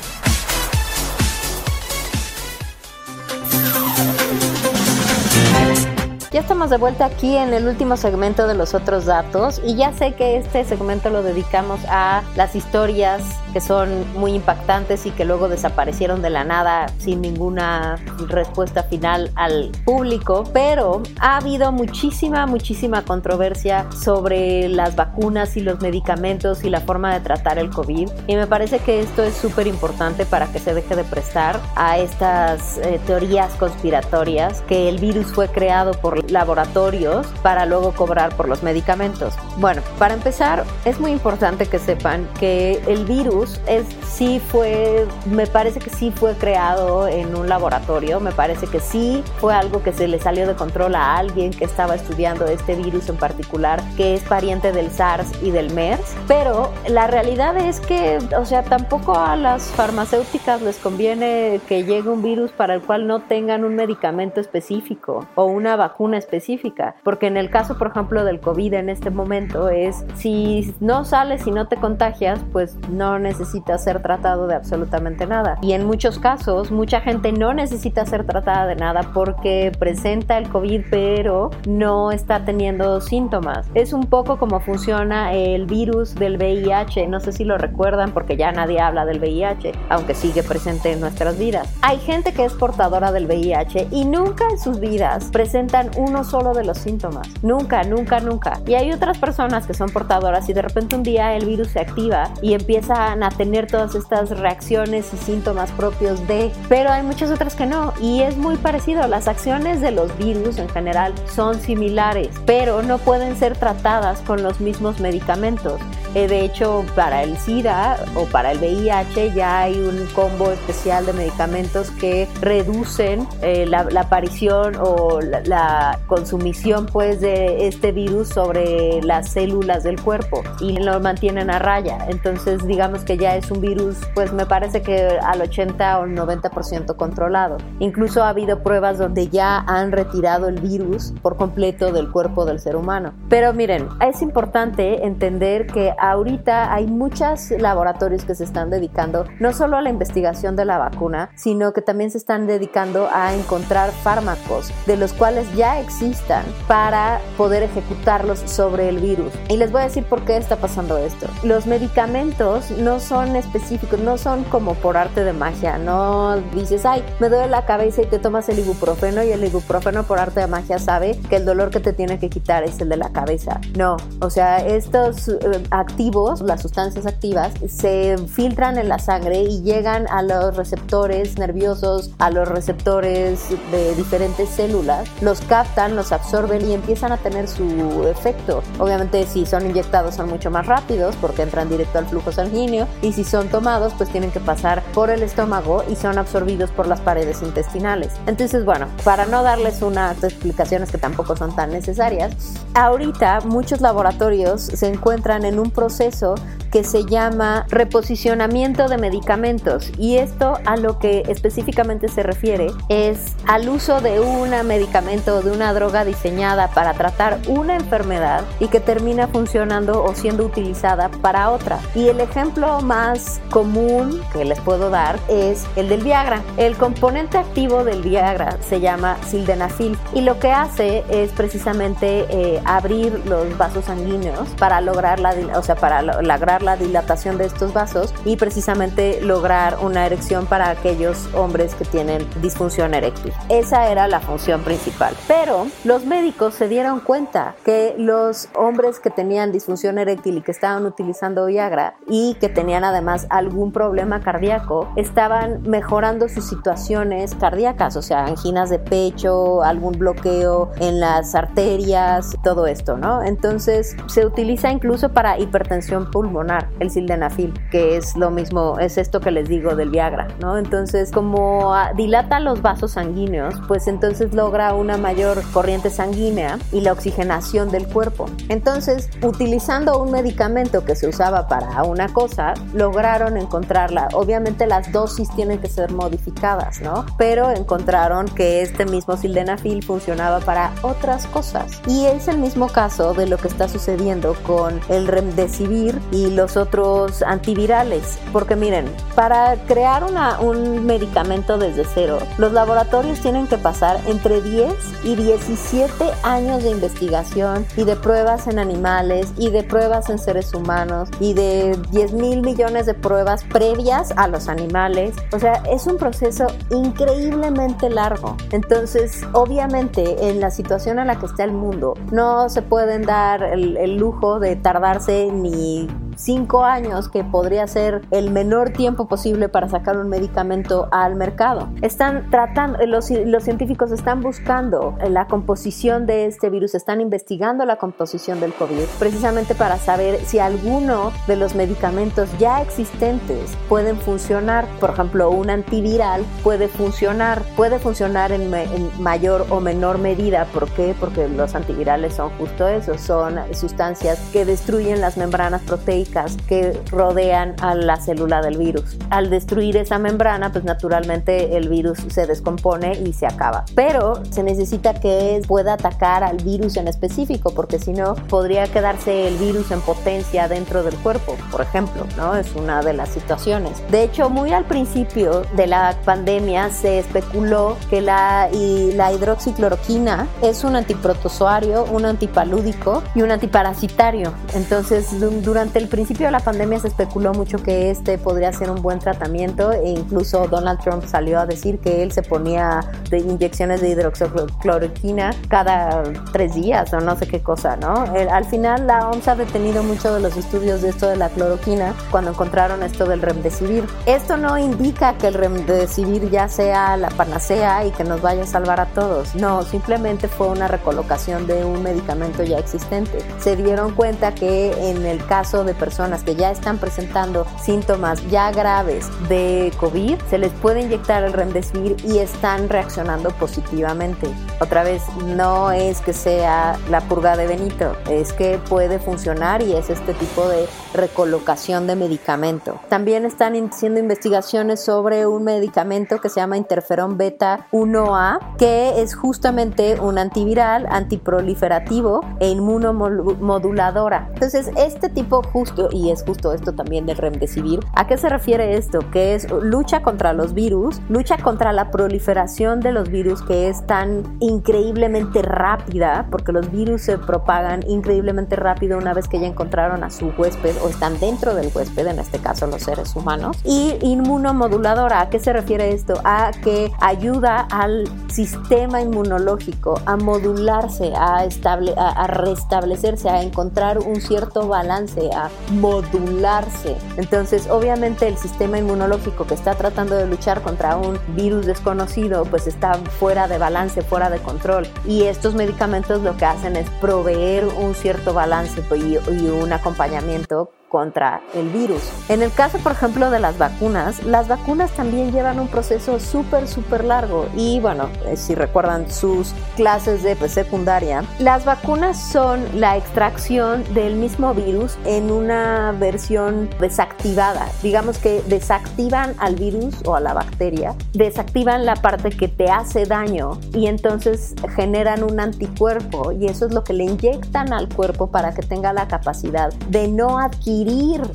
Ya estamos de vuelta aquí en el último segmento de los otros datos y ya sé que este segmento lo dedicamos a las historias que son muy impactantes y que luego desaparecieron de la nada sin ninguna respuesta final al público, pero ha habido muchísima, muchísima controversia sobre las vacunas y los medicamentos y la forma de tratar el COVID y me parece que esto es súper importante para que se deje de prestar a estas eh, teorías conspiratorias que el virus fue creado por laboratorios para luego cobrar por los medicamentos. Bueno, para empezar, es muy importante que sepan que el virus es sí fue, me parece que sí fue creado en un laboratorio, me parece que sí fue algo que se le salió de control a alguien que estaba estudiando este virus en particular, que es pariente del SARS y del MERS, pero la realidad es que, o sea, tampoco a las farmacéuticas les conviene que llegue un virus para el cual no tengan un medicamento específico o una vacuna específica, porque en el caso, por ejemplo, del COVID en este momento es si no sales y no te contagias, pues no necesitas ser tratado de absolutamente nada. Y en muchos casos, mucha gente no necesita ser tratada de nada porque presenta el COVID pero no está teniendo síntomas. Es un poco como funciona el virus del VIH, no sé si lo recuerdan porque ya nadie habla del VIH, aunque sigue presente en nuestras vidas. Hay gente que es portadora del VIH y nunca en sus vidas presentan uno solo de los síntomas. Nunca, nunca, nunca. Y hay otras personas que son portadoras y de repente un día el virus se activa y empiezan a tener todas estas reacciones y síntomas propios de, pero hay muchas otras que no. Y es muy parecido. Las acciones de los virus en general son similares, pero no pueden ser tratadas con los mismos medicamentos. Eh, de hecho, para el SIDA o para el VIH ya hay un combo especial de medicamentos que reducen eh, la, aparición o la, la, consumición pues de este virus sobre las células del cuerpo y lo mantienen a raya. Entonces, digamos que ya es un virus, pues me parece que al 80 o 90% controlado. Incluso ha habido pruebas donde ya han retirado el virus por completo del cuerpo del ser humano. Pero miren, es importante entender que ahorita hay muchos laboratorios que se están dedicando no solo a la investigación de la vacuna, sino que también se están dedicando a encontrar fármacos de los cuales ya existan para poder ejecutarlos sobre el virus. Y les voy a decir por qué está pasando esto. Los medicamentos no son específicos, no son como por arte de magia, no dices, ay, me duele la cabeza y te tomas el ibuprofeno y el ibuprofeno por arte de magia sabe que el dolor que te tiene que quitar es el de la cabeza. No, o sea, estos eh, activos, las sustancias activas, se filtran en la sangre y llegan a los receptores nerviosos, a los receptores de diferentes células, los captan, los absorben y empiezan a tener su efecto. Obviamente si son inyectados son mucho más rápidos porque entran directo al flujo sanguíneo y si son tomados pues tienen que pasar por el estómago y son absorbidos por las paredes intestinales. Entonces, bueno, para no darles unas explicaciones que tampoco son tan necesarias, ahorita muchos laboratorios se encuentran en un proceso que se llama reposicionamiento de medicamentos y esto a lo que específicamente se refiere es al uso de un medicamento o de una droga diseñada para tratar una enfermedad y que termina funcionando o siendo utilizada para otra. Y el ejemplo más común que les puedo dar es el del Viagra. El componente activo del Viagra se llama sildenafil y lo que hace es precisamente eh, abrir los vasos sanguíneos para lograr la, o sea, para lograr la dilatación de estos vasos y precisamente lograr una erección para aquellos hombres que tienen disfunción eréctil. Esa era la función principal. Pero los médicos se dieron cuenta que los hombres que tenían disfunción eréctil y que estaban utilizando Viagra y que tenían además algún problema cardíaco estaban mejorando sus situaciones cardíacas, o sea, anginas de pecho, algún bloqueo en las arterias, todo esto, ¿no? Entonces se utiliza incluso para hipertensión pulmonar el sildenafil, que es lo mismo, es esto que les digo del Viagra, ¿no? Entonces, como dilata los vasos sanguíneos, pues entonces logra una mayor corriente sanguínea y la oxigenación del cuerpo. Entonces, utilizando un medicamento que se usaba para una cosa, lograron encontrarla. Obviamente las dosis tienen que ser modificadas, ¿no? Pero encontraron que este mismo sildenafil funcionaba para otras cosas. Y es el mismo caso de lo que está sucediendo con el remdesivir y los otros antivirales. Porque miren, para crear un medicamento desde cero, los laboratorios tienen que pasar entre 10 y 17 años de investigación y de pruebas en animales y de pruebas en seres humanos y de 10 mil millones de pruebas previas a los animales. O sea, es un proceso increíblemente largo. Entonces, obviamente, en la situación en la que está el mundo, no se pueden dar el, el lujo de tardarse ni cinco años, que podría ser el menor tiempo posible para sacar un medicamento al mercado. Están tratando, los, los científicos están buscando la composición de este virus, están investigando la composición del COVID, precisamente para saber si alguno de los medicamentos ya existentes pueden funcionar. Por ejemplo, un antiviral puede funcionar, puede funcionar en, en mayor o menor medida. ¿Por qué? Porque los antivirales son justo eso, son sustancias que destruyen las membranas proteicas que rodean a la célula del virus. Al destruir esa membrana, pues naturalmente el virus se descompone y se acaba. Pero se necesita que pueda atacar al virus en específico, porque si no, podría quedarse el virus en potencia dentro del cuerpo, por ejemplo, ¿no? Es una de las situaciones. De hecho, muy al principio de la pandemia se especuló que la, y la hidroxicloroquina es un antiprotozoario, un antipalúdico y un antiparasitario. Entonces, durante el principio de la pandemia se especuló mucho que este podría ser un buen tratamiento e incluso Donald Trump salió a decir que él se ponía de inyecciones de hidroxicloroquina cada tres días o no sé qué cosa, ¿no? al final la OMS ha detenido mucho de los estudios de esto de la cloroquina cuando encontraron esto del remdesivir. Esto no indica que el remdesivir ya sea la panacea y que nos vaya a salvar a todos. No, simplemente fue una recolocación de un medicamento ya existente. Se dieron cuenta que en el caso de personas que ya están presentando síntomas ya graves de COVID, se les puede inyectar el remdesivir y están reaccionando positivamente. Otra vez, no es que sea la purga de Benito, es que puede funcionar y es este tipo de recolocación de medicamento. También están haciendo investigaciones sobre un medicamento que se llama interferón beta 1A, que es justamente un antiviral, antiproliferativo e inmunomoduladora. Entonces, este tipo justo, y es justo esto también del remdesivir, ¿a qué se refiere esto? Que es lucha contra los virus, lucha contra la proliferación de los virus que es tan increíblemente rápida, porque los virus se propagan increíblemente rápido una vez que ya encontraron a su huésped o están dentro del huésped, en este caso los seres humanos. Y inmunomoduladora, ¿a qué se refiere esto? A que ayuda al sistema inmunológico a modularse, a, a, restablecerse, a encontrar un cierto balance, a modularse. Entonces, obviamente el sistema inmunológico que está tratando de luchar contra un virus desconocido, pues está fuera de balance, fuera de control. Y estos medicamentos lo que hacen es proveer un cierto balance y, un acompañamiento contra el virus. En el caso, por ejemplo, de las vacunas, las vacunas también llevan un proceso súper, súper largo. Y bueno, eh, si recuerdan sus clases de pues, secundaria, las vacunas son la extracción del mismo virus en una versión desactivada. Digamos que desactivan al virus o a la bacteria, desactivan la parte que te hace daño y entonces generan un anticuerpo y eso es lo que le inyectan al cuerpo para que tenga la capacidad de no adquirir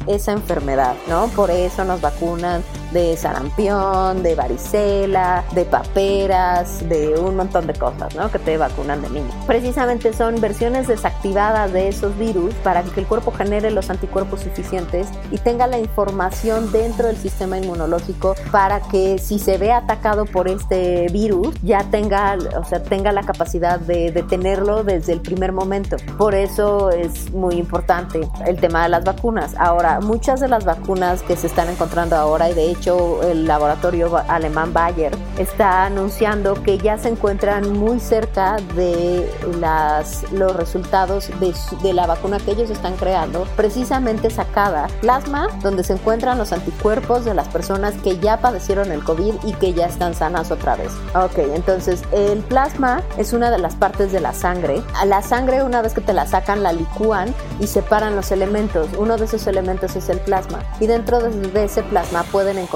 esa enfermedad, ¿no? Por eso nos vacunan de sarampión, de varicela, de paperas, de un montón de cosas, ¿no? Que te vacunan de niño. Precisamente son versiones desactivadas de esos virus para que el cuerpo genere los anticuerpos suficientes y tenga la información dentro del sistema inmunológico para que si se ve atacado por este virus ya tenga, o sea, tenga la capacidad de detenerlo desde el primer momento. Por eso es muy importante el tema de las vacunas. Ahora, muchas de las vacunas que se están encontrando ahora y de hecho el laboratorio alemán Bayer está anunciando que ya se encuentran muy cerca de las, los resultados de, de la vacuna que ellos están creando, precisamente sacada plasma, donde se encuentran los anticuerpos de las personas que ya padecieron el COVID y que ya están sanas otra vez. Ok, entonces el plasma es una de las partes de la sangre. A la sangre, una vez que te la sacan, la licúan y separan los elementos. Uno de esos elementos es el plasma. Y dentro de ese plasma pueden encontrar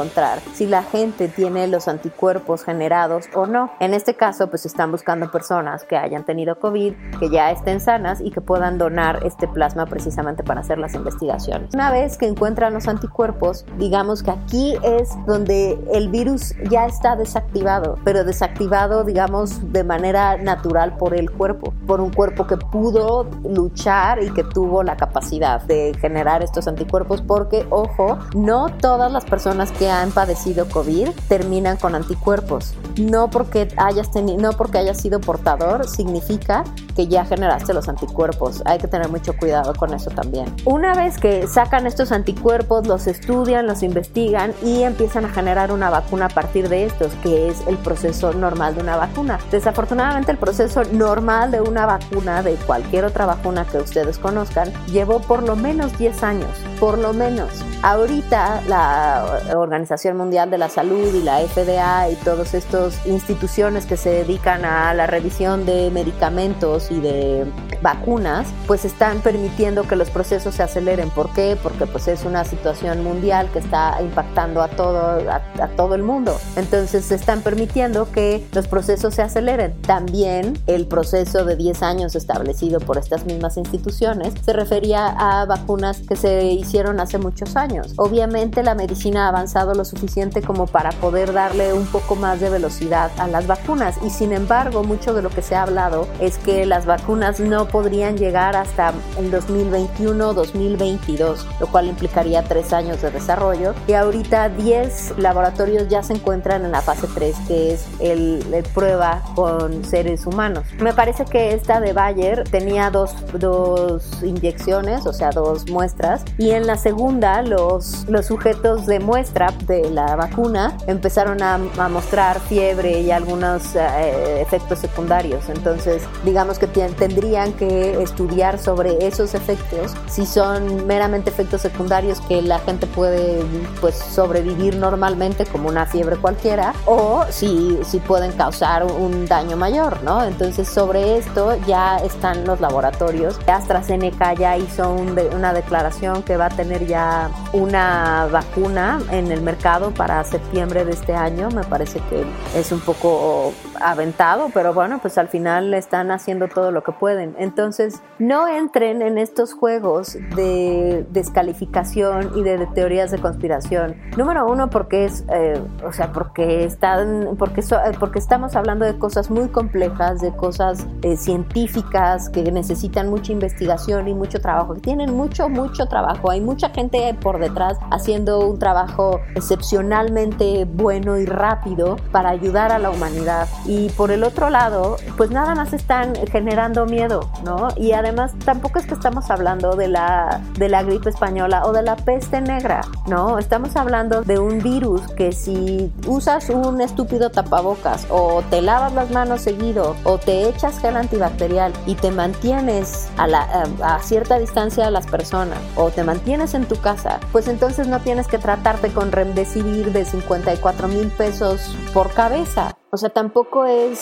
si la gente tiene los anticuerpos generados o no. En este caso, pues están buscando personas que hayan tenido COVID, que ya estén sanas y que puedan donar este plasma precisamente para hacer las investigaciones. Una vez que encuentran los anticuerpos, digamos que aquí es donde el virus ya está desactivado, pero desactivado, digamos, de manera natural por el cuerpo, por un cuerpo que pudo luchar y que tuvo la capacidad de generar estos anticuerpos, porque, ojo, no todas las personas han padecido COVID terminan con anticuerpos. No porque hayas no porque hayas sido portador significa que ya generaste los anticuerpos. Hay que tener mucho cuidado con eso también. Una vez que sacan estos anticuerpos, los estudian, los investigan y empiezan a generar una vacuna a partir de estos, que es el proceso normal de una vacuna. Desafortunadamente el proceso normal de una vacuna, de cualquier otra vacuna que ustedes conozcan, llevó por lo menos 10 años, por lo menos. Ahorita la Organización Mundial de la Salud y la FDA y todas estas instituciones que se dedican a la revisión de medicamentos y de vacunas, pues están permitiendo que los procesos se aceleren. ¿Por qué? Porque pues es una situación mundial que está impactando a todo, a, todo el mundo. Entonces están permitiendo que los procesos se aceleren. También el proceso de 10 años establecido por estas mismas instituciones se refería a vacunas que se hicieron hace muchos años Obviamente la medicina ha avanzado lo suficiente como para poder darle un poco más de velocidad a las vacunas y sin embargo mucho de lo que se ha hablado es que las vacunas no podrían llegar hasta el 2021 2022, lo cual implicaría tres años de desarrollo y ahorita 10 laboratorios ya se encuentran en la fase 3 que es el, prueba con seres humanos. Me parece que esta de Bayer tenía dos, dos inyecciones, o sea, dos muestras y en la segunda lo los, sujetos de muestra de la vacuna, empezaron a, mostrar fiebre y algunos eh, efectos secundarios. Entonces, digamos que tendrían que estudiar sobre esos efectos, si son meramente efectos secundarios que la gente puede pues sobrevivir normalmente como una fiebre cualquiera, o si, si pueden causar un daño mayor, ¿no? Entonces, sobre esto ya están los laboratorios. AstraZeneca ya hizo una declaración que va a tener ya una vacuna en el mercado para septiembre de este año. Me parece que es un poco aventado, pero bueno, pues al final están haciendo todo lo que pueden. Entonces, no entren en estos juegos de descalificación y de, teorías de conspiración. Número uno, porque es, eh, o sea, porque están, porque, porque estamos hablando de cosas muy complejas, de cosas eh, científicas que necesitan mucha investigación y mucho trabajo, que tienen mucho, mucho trabajo. Hay mucha gente por detrás haciendo un trabajo excepcionalmente bueno y rápido para ayudar a la humanidad. Y por el otro lado, pues nada más están generando miedo, ¿no? Y además tampoco es que estamos hablando de la, de la gripe española o de la peste negra, ¿no? Estamos hablando de un virus que si usas un estúpido tapabocas o te lavas las manos seguido o te echas gel antibacterial y te mantienes a, la, a, cierta distancia de las personas o te mantienes en tu casa, pues entonces no tienes que tratarte con remdesivir de 54 mil pesos por cabeza. O sea, tampoco es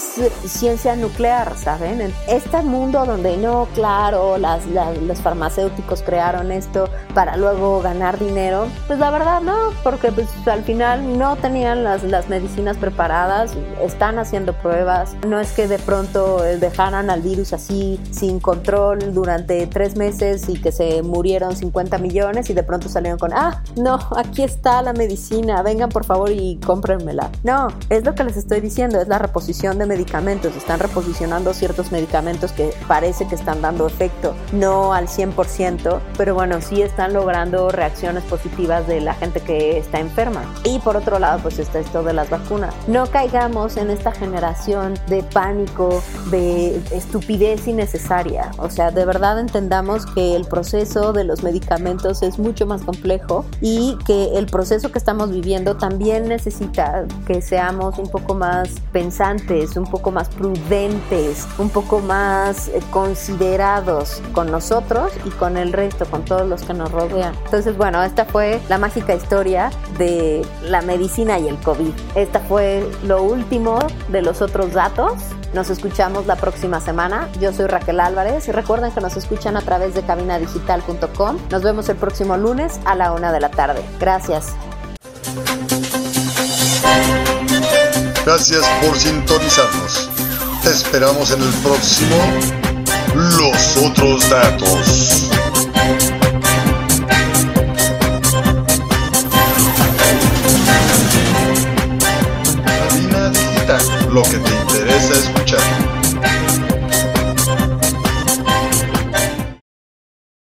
ciencia nuclear, ¿saben? Este mundo donde no, claro, las, los farmacéuticos crearon esto para luego ganar dinero, pues la verdad no, porque pues al final no tenían las, las medicinas preparadas, están haciendo pruebas, no es que de pronto dejaran al virus así sin control durante tres meses y que se murieron 50 millones y de pronto salieron con, ah, no, aquí está la medicina, vengan por favor y cómprenmela. No, es lo que les estoy diciendo es la reposición de medicamentos. Están reposicionando ciertos medicamentos que parece que están dando efecto, no al 100%, pero bueno, sí están logrando reacciones positivas de la gente que está enferma. Y por otro lado, pues está esto de las vacunas. No caigamos en esta generación de pánico, de estupidez innecesaria. O sea, de verdad entendamos que el proceso de los medicamentos es mucho más complejo y que el proceso que estamos viviendo también necesita que seamos un poco más pensantes, un poco más prudentes, un poco más eh, considerados con nosotros y con el resto, con todos los que nos rodean. Entonces, bueno, esta fue la mágica historia de la medicina y el COVID. Esta fue lo último de los otros datos. Nos escuchamos la próxima semana. Yo soy Raquel Álvarez y recuerden que nos escuchan a través de cabinadigital.com. Nos vemos el próximo lunes a la una de la tarde. Gracias. Gracias por sintonizarnos. Te esperamos en el próximo Los otros datos. Cabina Digital. Lo que te interesa es